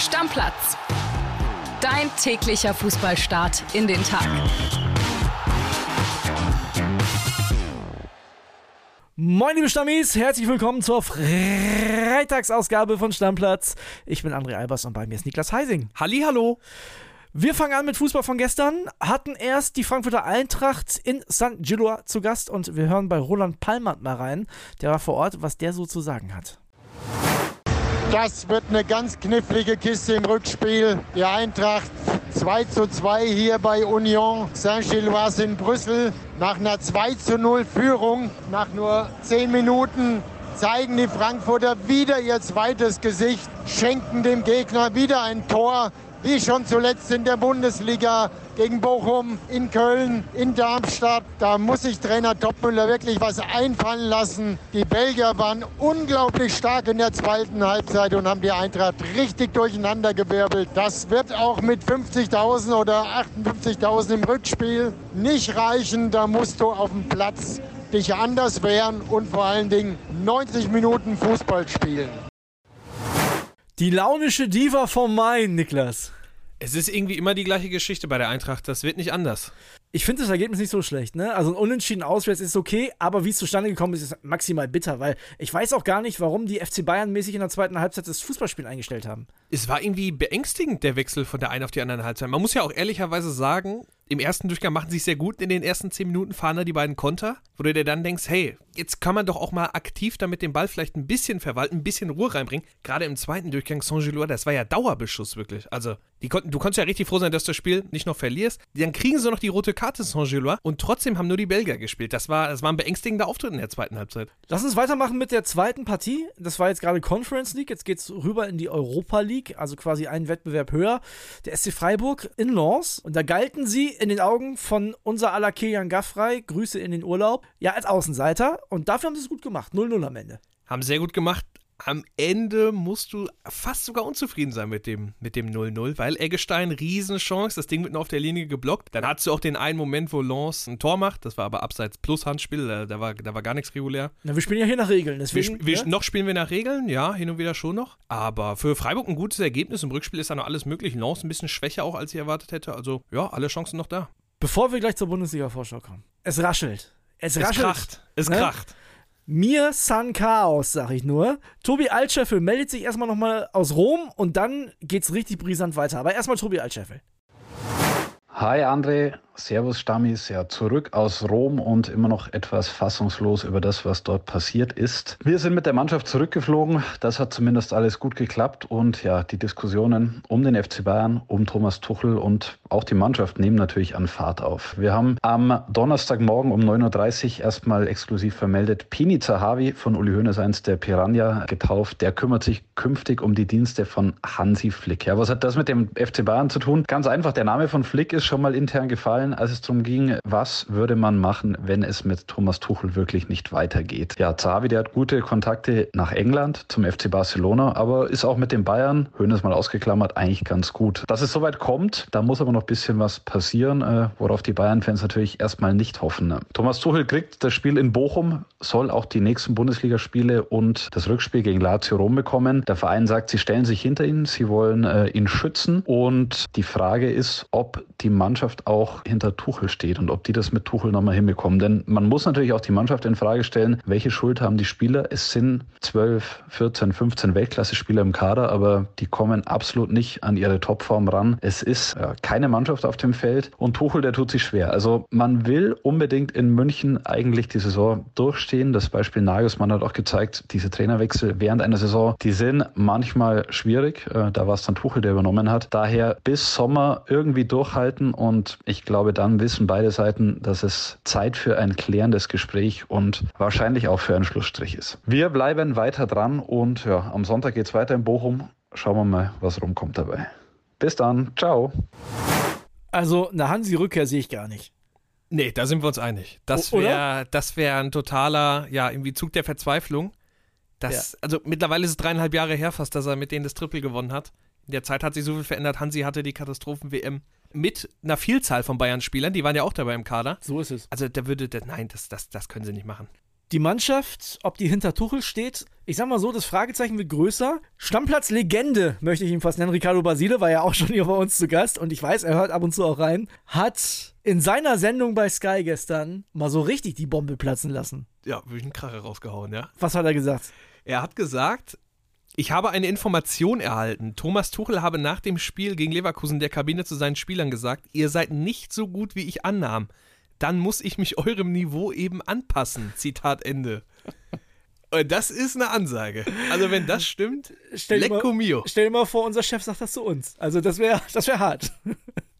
Stammplatz. Dein täglicher Fußballstart in den Tag. Moin liebe Stammis, herzlich willkommen zur Freitagsausgabe von Stammplatz. Ich bin André Albers und bei mir ist Niklas Heising. Hallo. Wir fangen an mit Fußball von gestern, hatten erst die Frankfurter Eintracht in St. Gilloa zu Gast und wir hören bei Roland Palmert mal rein, der war vor Ort, was der so zu sagen hat. Das wird eine ganz knifflige Kiste im Rückspiel. Die Eintracht 2 zu 2 hier bei Union Saint-Gilloise in Brüssel. Nach einer 2 zu 0 Führung, nach nur 10 Minuten zeigen die Frankfurter wieder ihr zweites Gesicht, schenken dem Gegner wieder ein Tor wie schon zuletzt in der Bundesliga gegen Bochum, in Köln, in Darmstadt. Da muss sich Trainer Topmüller wirklich was einfallen lassen. Die Belgier waren unglaublich stark in der zweiten Halbzeit und haben die Eintracht richtig durcheinandergewirbelt. Das wird auch mit 50.000 oder 58.000 im Rückspiel nicht reichen. Da musst du auf dem Platz dich anders wehren und vor allen Dingen 90 Minuten Fußball spielen. Die launische Diva vom Main, Niklas. Es ist irgendwie immer die gleiche Geschichte bei der Eintracht. Das wird nicht anders. Ich finde das Ergebnis nicht so schlecht, ne? Also ein Unentschieden auswärts ist okay, aber wie es zustande gekommen ist, ist maximal bitter, weil ich weiß auch gar nicht, warum die FC Bayern mäßig in der zweiten Halbzeit das Fußballspiel eingestellt haben. Es war irgendwie beängstigend, der Wechsel von der einen auf die andere Halbzeit. Man muss ja auch ehrlicherweise sagen, im ersten Durchgang machen sie es sehr gut. In den ersten zehn Minuten fahren da die beiden Konter, wo du dir dann denkst, hey, jetzt kann man doch auch mal aktiv damit den Ball vielleicht ein bisschen verwalten, ein bisschen Ruhe reinbringen. Gerade im zweiten Durchgang Saint-Gilloise, das war ja Dauerbeschuss wirklich. Also, konnten, du konntest ja richtig froh sein, dass du das Spiel nicht noch verlierst. Dann kriegen sie noch die rote Karte Saint-Gilloise und trotzdem haben nur die Belgier gespielt. Das war, das war ein beängstigender Auftritt in der zweiten Halbzeit. Lass uns weitermachen mit der zweiten Partie. Das war jetzt gerade Conference League. Jetzt geht es rüber in die Europa League, also quasi einen Wettbewerb höher. Der SC Freiburg in Lens. Und da galten sie in den Augen von von unser aller Kilian Gaffrey, Grüße in den Urlaub, ja, als Außenseiter. Und dafür haben sie es gut gemacht. 0-0 am Ende. Haben sehr gut gemacht. Am Ende musst du fast sogar unzufrieden sein mit dem mit dem 0-0, weil Eggestein Riesenchance, das Ding wird nur auf der Linie geblockt. Dann hattest du auch den einen Moment, wo Lens ein Tor macht, das war aber abseits plus Handspiel, da, da war, da war gar nichts regulär. Na, wir spielen ja hier nach Regeln. Deswegen, wir, wir, ja? Noch spielen wir nach Regeln, ja, hin und wieder schon noch. Aber für Freiburg ein gutes Ergebnis. Im Rückspiel ist da noch alles möglich. Lens ein bisschen schwächer auch, als ich erwartet hätte. Also ja, alle Chancen noch da. Bevor wir gleich zur Bundesliga-Vorschau kommen. Es raschelt. Es, es raschelt. kracht. Es ne? kracht. Mir San Chaos, sag ich nur. Tobi Altscheffel meldet sich erstmal nochmal aus Rom und dann geht's richtig brisant weiter. Aber erstmal Tobi Altscheffel. Hi André, Servus Stammis, ja zurück aus Rom und immer noch etwas fassungslos über das, was dort passiert ist. Wir sind mit der Mannschaft zurückgeflogen, das hat zumindest alles gut geklappt und ja, die Diskussionen um den FC Bayern, um Thomas Tuchel und auch die Mannschaft nehmen natürlich an Fahrt auf. Wir haben am Donnerstagmorgen um 9.30 Uhr erstmal exklusiv vermeldet, Pini Zahavi von Uli Hoeneß, eins der Piranha getauft, der kümmert sich künftig um die Dienste von Hansi Flick. Ja, was hat das mit dem FC Bayern zu tun? Ganz einfach, der Name von Flick ist schon mal intern gefallen, als es darum ging, was würde man machen, wenn es mit Thomas Tuchel wirklich nicht weitergeht. Ja, Zavi, der hat gute Kontakte nach England zum FC Barcelona, aber ist auch mit den Bayern, Höhnes mal ausgeklammert, eigentlich ganz gut. Dass es soweit kommt, da muss aber noch ein bisschen was passieren, äh, worauf die Bayern-Fans natürlich erstmal nicht hoffen. Thomas Tuchel kriegt das Spiel in Bochum, soll auch die nächsten Bundesligaspiele und das Rückspiel gegen Lazio Rom bekommen. Der Verein sagt, sie stellen sich hinter ihn, sie wollen äh, ihn schützen und die Frage ist, ob die Mannschaft auch hinter Tuchel steht und ob die das mit Tuchel nochmal hinbekommen. Denn man muss natürlich auch die Mannschaft in Frage stellen, welche Schuld haben die Spieler? Es sind 12, 14, 15 Weltklasse-Spieler im Kader, aber die kommen absolut nicht an ihre Topform ran. Es ist ja, keine Mannschaft auf dem Feld und Tuchel, der tut sich schwer. Also man will unbedingt in München eigentlich die Saison durchstehen. Das Beispiel Nagelsmann hat auch gezeigt, diese Trainerwechsel während einer Saison, die sind manchmal schwierig. Äh, da war es dann Tuchel, der übernommen hat. Daher bis Sommer irgendwie durchhalten und ich glaube, dann wissen beide Seiten, dass es Zeit für ein klärendes Gespräch und wahrscheinlich auch für einen Schlussstrich ist. Wir bleiben weiter dran und ja, am Sonntag geht es weiter in Bochum. Schauen wir mal, was rumkommt dabei. Bis dann. Ciao. Also eine Hansi-Rückkehr sehe ich gar nicht. Nee, da sind wir uns einig. Das wäre wär ein totaler, ja, irgendwie Zug der Verzweiflung. Das, Also mittlerweile ist es dreieinhalb Jahre her fast, dass er mit denen das Triple gewonnen hat. In der Zeit hat sich so viel verändert. Hansi hatte die Katastrophen-WM mit einer Vielzahl von Bayern-Spielern, die waren ja auch dabei im Kader. So ist es. Also da würde, der, nein, das, das, das können sie nicht machen. Die Mannschaft, ob die hinter Tuchel steht, ich sag mal so, das Fragezeichen wird größer. Stammplatz-Legende, möchte ich ihn fast nennen. Ricardo Basile war ja auch schon hier bei uns zu Gast und ich weiß, er hört ab und zu auch rein. Hat in seiner Sendung bei Sky gestern mal so richtig die Bombe platzen lassen. Ja, würde ich einen Kracher rausgehauen, ja. Was hat er gesagt? Er hat gesagt, ich habe eine Information erhalten. Thomas Tuchel habe nach dem Spiel gegen Leverkusen der Kabine zu seinen Spielern gesagt, ihr seid nicht so gut, wie ich annahm. Dann muss ich mich eurem Niveau eben anpassen. Zitat Ende. Und das ist eine Ansage. Also wenn das stimmt, Stell dir, lecco mal, mio. stell dir mal vor, unser Chef sagt das zu uns. Also das wäre das wär hart.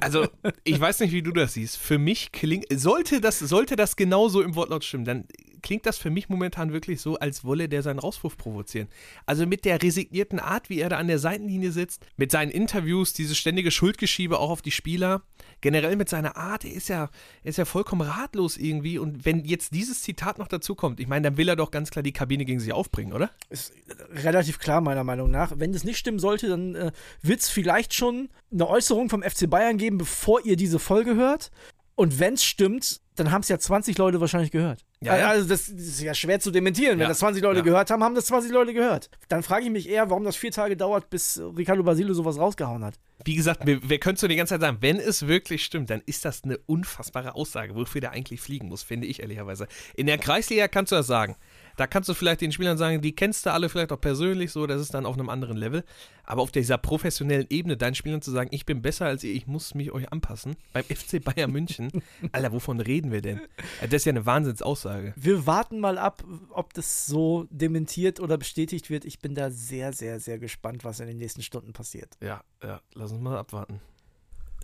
Also, ich weiß nicht, wie du das siehst. Für mich klingt, sollte das, sollte das genauso im Wortlaut stimmen, dann klingt das für mich momentan wirklich so, als wolle der seinen Rauswurf provozieren. Also mit der resignierten Art, wie er da an der Seitenlinie sitzt, mit seinen Interviews, dieses ständige Schuldgeschiebe auch auf die Spieler, generell mit seiner Art, er ist ja, ist ja vollkommen ratlos irgendwie. Und wenn jetzt dieses Zitat noch dazu kommt, ich meine, dann will er doch ganz klar die Kabine gegen sich aufbringen, oder? Ist relativ klar, meiner Meinung nach. Wenn das nicht stimmen sollte, dann äh, wird es vielleicht schon eine Äußerung vom FC Bayern geben, bevor ihr diese Folge hört. Und wenn es stimmt, dann haben es ja 20 Leute wahrscheinlich gehört. Ja, ja. Also das, das ist ja schwer zu dementieren. Wenn Ja. das 20 Leute gehört haben, haben das 20 Leute gehört. Dann frage ich mich eher, warum das vier Tage dauert, bis Ricardo Basile sowas rausgehauen hat. Wie gesagt, wir, wir können es so die ganze Zeit sagen, wenn es wirklich stimmt, dann ist das eine unfassbare Aussage, wofür der eigentlich fliegen muss, finde ich ehrlicherweise. In der Kreisliga kannst du das sagen. Da kannst du vielleicht den Spielern sagen, die kennst du alle vielleicht auch persönlich so, das ist dann auf einem anderen Level. Aber auf dieser professionellen Ebene, deinen Spielern zu sagen, ich bin besser als ihr, ich muss mich euch anpassen, beim FC Bayern München, Alter, wovon reden wir denn? Das ist ja eine Wahnsinnsaussage. Wir warten mal ab, ob das so dementiert oder bestätigt wird. Ich bin da sehr, sehr, sehr gespannt, was in den nächsten Stunden passiert. Ja, ja, lass uns mal abwarten.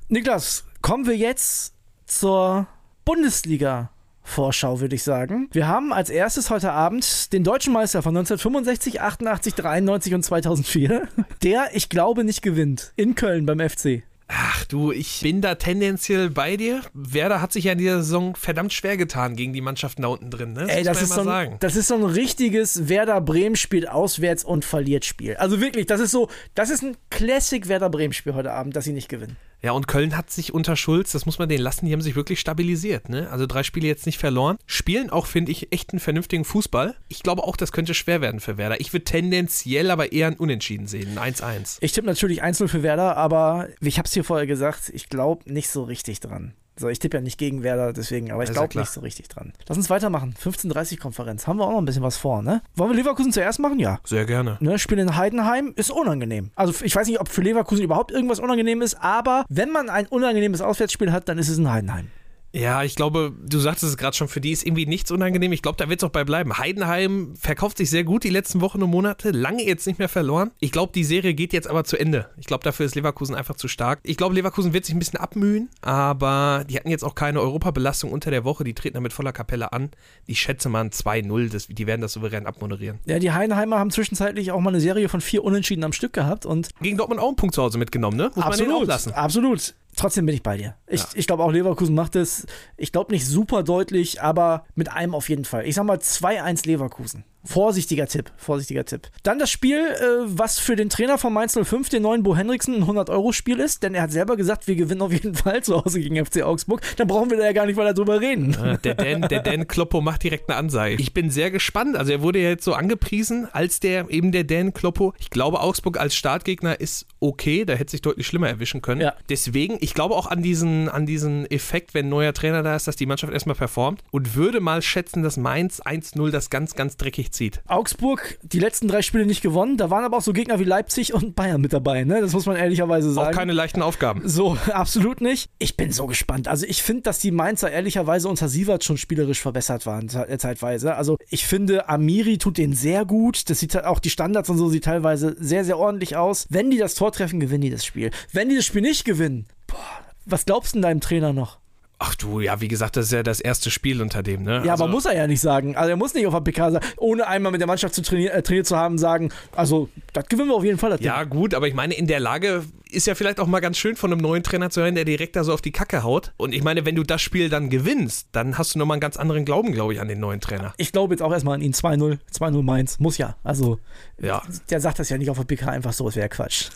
Niklas, kommen wir jetzt zur Bundesliga. Vorschau, würde ich sagen. Wir haben als erstes heute Abend den deutschen Meister von 1965, 88, 93 und 2004, der, ich glaube, nicht gewinnt. In Köln beim FC. Ach du, ich bin da tendenziell bei dir. Werder hat sich ja in dieser Saison verdammt schwer getan gegen die Mannschaften da unten drin. Ne? Ey, das ist, so ein, sagen. das ist so ein richtiges Werder Bremen spielt auswärts und verliert Spiel. Also wirklich, das ist so, das ist ein Classic Werder Bremen Spiel heute Abend, dass sie nicht gewinnen. Ja, und Köln hat sich unter Schulz, das muss man denen lassen, die haben sich wirklich stabilisiert. Ne? Also drei Spiele jetzt nicht verloren. Spielen auch, finde ich, echt einen vernünftigen Fußball. Ich glaube auch, das könnte schwer werden für Werder. Ich würde tendenziell aber eher ein Unentschieden sehen, ein 1-1. Ich tippe natürlich 1-0 für Werder, aber ich habe es hier vorher gesagt, ich glaube nicht so richtig dran. So, ich tippe ja nicht gegen Werder, deswegen, aber ich ja glaube nicht so richtig dran. Lass uns weitermachen. 15.30 Konferenz. Haben wir auch noch ein bisschen was vor, ne? Wollen wir Leverkusen zuerst machen? Ja. Sehr gerne. Ne, Spiel in Heidenheim ist unangenehm. Also ich weiß nicht, ob für Leverkusen überhaupt irgendwas unangenehm ist, aber wenn man ein unangenehmes Auswärtsspiel hat, dann ist es in Heidenheim. Ja, ich glaube, du sagtest es gerade schon, für die ist irgendwie nichts unangenehm. Ich glaube, da wird es auch bei bleiben. Heidenheim verkauft sich sehr gut die letzten Wochen und Monate, lange jetzt nicht mehr verloren. Ich glaube, die Serie geht jetzt aber zu Ende. Ich glaube, dafür ist Leverkusen einfach zu stark. Ich glaube, Leverkusen wird sich ein bisschen abmühen, aber die hatten jetzt auch keine Europabelastung unter der Woche. Die treten da mit voller Kapelle an. Ich schätze mal ein 2-0. Das- Die werden das souverän abmoderieren. Ja, die Heidenheimer haben zwischenzeitlich auch mal eine Serie von vier Unentschieden am Stück gehabt und Gegen Dortmund auch einen Punkt zu Hause mitgenommen, ne? Muss man denen auch lassen. Absolut. Trotzdem bin ich bei dir. Ich, Ja. ich glaube auch Leverkusen macht es, ich glaube nicht super deutlich, aber mit einem auf jeden Fall. Ich sag mal 2-1 Leverkusen. Vorsichtiger Tipp, vorsichtiger Tipp. Dann das Spiel, äh, was für den Trainer von Mainz 05, den neuen Bo Henriksen, ein 100-Euro-Spiel ist, denn er hat selber gesagt, wir gewinnen auf jeden Fall zu Hause gegen FC Augsburg. Dann brauchen wir da ja gar nicht weiter drüber reden. Ja, Der Dan, der Dan Kloppo macht direkt eine Ansage. Ich bin sehr gespannt. Also er wurde ja jetzt so angepriesen als der eben der Dan Kloppo. Ich glaube, Augsburg als Startgegner ist okay. Da hätte sich deutlich schlimmer erwischen können. Ja. Deswegen, ich glaube auch an diesen, an diesen Effekt, wenn ein neuer Trainer da ist, dass die Mannschaft erstmal performt und würde mal schätzen, dass Mainz 1-0 das ganz, ganz dreckig zieht. Augsburg, die letzten drei Spiele nicht gewonnen. Da waren aber auch so Gegner wie Leipzig und Bayern mit dabei, ne? Das muss man ehrlicherweise sagen. Auch keine leichten Aufgaben. So, absolut nicht. Ich bin so gespannt. Also ich finde, dass die Mainzer ehrlicherweise unter Sievert schon spielerisch verbessert waren äh, zeitweise. Also ich finde, Amiri tut den sehr gut. Das sieht halt auch die Standards und so sieht teilweise sehr, sehr ordentlich aus. Wenn die das Tor treffen, gewinnen die das Spiel. Wenn die das Spiel nicht gewinnen, boah, was glaubst du deinem Trainer noch? Ach du, ja, wie gesagt, das ist ja das erste Spiel unter dem, ne? Ja, also, aber muss er ja nicht sagen. Also er muss nicht auf der PK sagen, ohne einmal mit der Mannschaft zu trainieren, äh, trainiert zu haben, sagen, also das gewinnen wir auf jeden Fall. Das Ding. Ja, gut, aber ich meine, in der Lage ist ja vielleicht auch mal ganz schön von einem neuen Trainer zu hören, der direkt da so auf die Kacke haut. Und ich meine, wenn du das Spiel dann gewinnst, dann hast du nochmal einen ganz anderen Glauben, glaube ich, an den neuen Trainer. Ich glaube jetzt auch erstmal an ihn 2-0, 2-0 Mainz. Muss ja. Also Ja, der sagt das ja nicht auf der PK einfach so, es wäre Quatsch.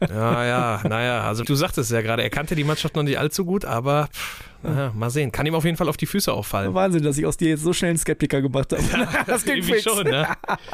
ja, ja, naja, also du sagtest ja gerade, er kannte die Mannschaft noch nicht allzu gut, aber pff, Ja, mal sehen. Kann ihm auf jeden Fall auf die Füße auffallen. Wahnsinn, dass ich aus dir jetzt so schnell einen Skeptiker gemacht habe. das klingt fix. schon, ne?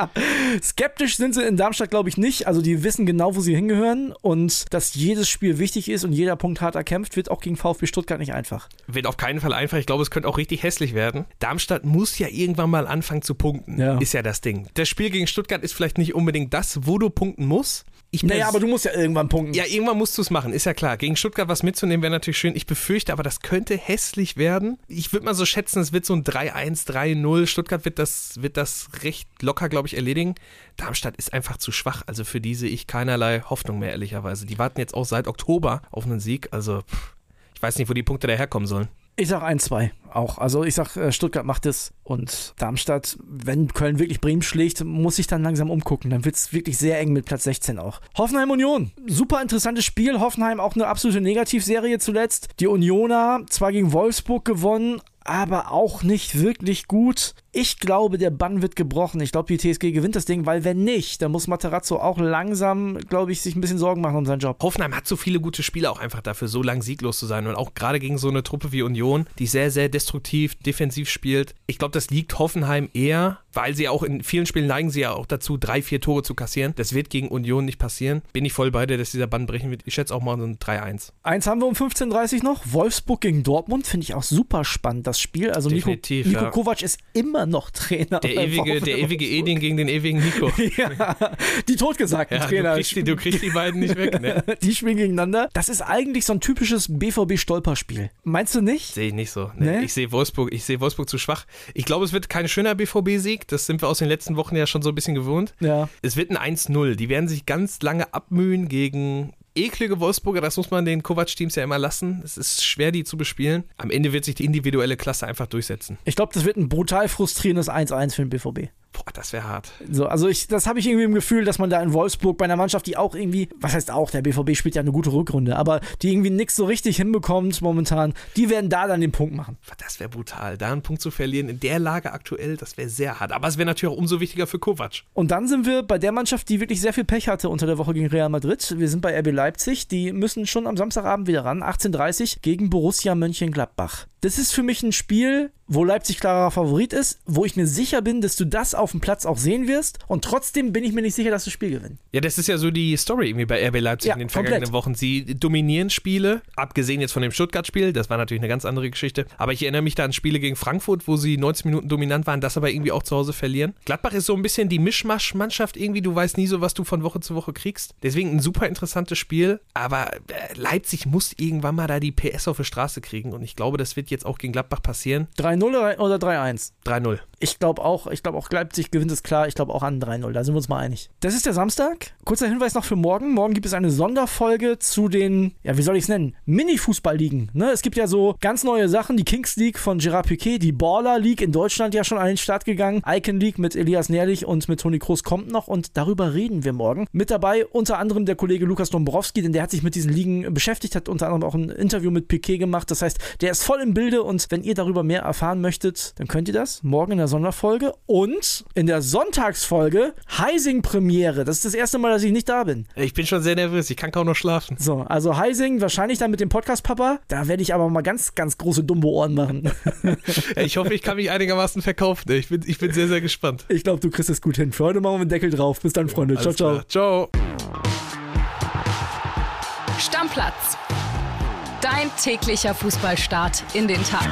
Skeptisch sind sie in Darmstadt, glaube ich, nicht. Also die wissen genau, wo sie hingehören und dass jedes Spiel wichtig ist und jeder Punkt hart erkämpft, wird auch gegen VfB Stuttgart nicht einfach. Wird auf keinen Fall einfach. Ich glaube, es könnte auch richtig hässlich werden. Darmstadt muss ja irgendwann mal anfangen zu punkten. Ja. Ist ja das Ding. Das Spiel gegen Stuttgart ist vielleicht nicht unbedingt das, wo du punkten musst. Ich Naja, aber du musst ja irgendwann punkten. Ja, irgendwann musst du es machen, ist ja klar. Gegen Stuttgart was mitzunehmen wäre natürlich schön. Ich befürchte aber, das könnte hässlich werden. Ich würde mal so schätzen, es wird so ein 3-1, 3-0. Stuttgart wird das, wird das recht locker, glaube ich, erledigen. Darmstadt ist einfach zu schwach. Also für die sehe ich keinerlei Hoffnung mehr, ehrlicherweise. Die warten jetzt auch seit Oktober auf einen Sieg. Also pff, ich weiß nicht, wo die Punkte daherkommen sollen. Ich sag 1-2 auch. Also ich sag, äh, Stuttgart macht es und Darmstadt, wenn Köln wirklich Bremen schlägt, muss ich dann langsam umgucken. Dann wird es wirklich sehr eng mit Platz 16 auch. Hoffenheim Union. Super interessantes Spiel. Hoffenheim auch eine absolute Negativserie zuletzt. Die Unioner zwar gegen Wolfsburg gewonnen, aber auch nicht wirklich gut. Ich glaube, der Bann wird gebrochen. Ich glaube, die TSG gewinnt das Ding, weil wenn nicht, dann muss Materazzo auch langsam, glaube ich, sich ein bisschen Sorgen machen um seinen Job. Hoffenheim hat so viele gute Spieler auch einfach dafür, so lang sieglos zu sein. Und auch gerade gegen so eine Truppe wie Union, die sehr, sehr destruktiv, defensiv spielt. Ich glaube, das liegt Hoffenheim eher, weil sie auch in vielen Spielen neigen sie ja auch dazu, drei, vier Tore zu kassieren. Das wird gegen Union nicht passieren. Bin ich voll bei dir, dass dieser Bann brechen wird. Ich schätze auch mal so ein 3-1. Eins haben wir um 15.30 Uhr noch. Wolfsburg gegen Dortmund finde ich auch super spannend, das Spiel. Also Nico, Definitiv, Nico ja. Kovac ist immer noch Trainer. Der ewige, der ewige Wolfsburg. Edin gegen den ewigen Nico. Ja, die totgesagten Ja, du, Trainer. kriegst die, du kriegst die beiden nicht weg, ne? Die spielen gegeneinander. Das ist eigentlich so ein typisches BVB-Stolperspiel. Meinst du nicht? Sehe ich nicht so. Nee, Nee? Ich sehe Wolfsburg, ich sehe Wolfsburg zu schwach. Ich glaube, es wird kein schöner BVB-Sieg. Das sind wir aus den letzten Wochen ja schon so ein bisschen gewohnt. Ja. Es wird ein 1-0. Die werden sich ganz lange abmühen gegen eklige Wolfsburger. Das muss man den Kovac-Teams ja immer lassen. Es ist schwer, die zu bespielen. Am Ende wird sich die individuelle Klasse einfach durchsetzen. Ich glaube, das wird ein brutal frustrierendes 1-1 für den BVB. Boah, das wäre hart. So, also ich, das habe ich irgendwie im Gefühl, dass man da in Wolfsburg bei einer Mannschaft, die auch irgendwie, was heißt auch, der BVB spielt ja eine gute Rückrunde, aber die irgendwie nichts so richtig hinbekommt momentan, die werden da dann den Punkt machen. Das wäre brutal. Da einen Punkt zu verlieren in der Lage aktuell, das wäre sehr hart. Aber es wäre natürlich auch umso wichtiger für Kovac. Und dann sind wir bei der Mannschaft, die wirklich sehr viel Pech hatte unter der Woche gegen Real Madrid. Wir sind bei RB Leipzig. Die müssen schon am Samstagabend wieder ran. 18.30 gegen Borussia Mönchengladbach. Das ist für mich ein Spiel, wo Leipzig klarer Favorit ist, wo ich mir sicher bin, dass du das auf dem Platz auch sehen wirst. Und trotzdem bin ich mir nicht sicher, dass du das Spiel gewinnst. Ja, das ist ja so die Story irgendwie bei RB Leipzig Ja, in den komplett. vergangenen Wochen. Sie dominieren Spiele, abgesehen jetzt von dem Stuttgart-Spiel, das war natürlich eine ganz andere Geschichte. Aber ich erinnere mich da an Spiele gegen Frankfurt, wo sie 90 Minuten dominant waren, das aber irgendwie auch zu Hause verlieren. Gladbach ist so ein bisschen die Mischmasch-Mannschaft irgendwie, du weißt nie so, was du von Woche zu Woche kriegst. Deswegen ein super interessantes Spiel, aber äh, Leipzig muss irgendwann mal da die PS auf die Straße kriegen und ich glaube, das wird jetzt auch gegen Gladbach passieren. 3-0 oder 3-1? 3-0. Ich glaube auch, ich glaube auch Leipzig gewinnt es klar. Ich glaube auch an 3-0. Da sind wir uns mal einig. Das ist der Samstag. Kurzer Hinweis noch für morgen. Morgen gibt es eine Sonderfolge zu den, ja, wie soll ich es nennen? Mini-Fußball-Ligen. Ne? Es gibt ja so ganz neue Sachen. Die Kings League von Gerard Piquet, die Baller League in Deutschland ja schon an den Start gegangen. Icon League mit Elias Nährlich und mit Toni Kroos kommt noch und darüber reden wir morgen. Mit dabei unter anderem der Kollege Lukas Dombrowski, denn der hat sich mit diesen Ligen beschäftigt, hat unter anderem auch ein Interview mit Piquet gemacht. Das heißt, der ist voll im Bilde und wenn ihr darüber mehr erfahren möchtet, dann könnt ihr das morgen in der Sonderfolge und in der Sonntagsfolge Heising Premiere. Das ist das erste Mal, dass ich nicht da bin. Ich bin schon sehr nervös, ich kann kaum noch schlafen. So, also Heising wahrscheinlich dann mit dem Podcast Papa. Da werde ich aber mal ganz, ganz große Dumbo-Ohren machen. Ich hoffe, ich kann mich einigermaßen verkaufen. Ich bin, ich bin sehr, sehr gespannt. Ich glaube, du kriegst es gut hin. Für heute machen wir den Deckel drauf. Bis dann, Freunde. Ciao, Alles ciao. klar. Ciao. Stammplatz. Dein täglicher Fußballstart in den Tag.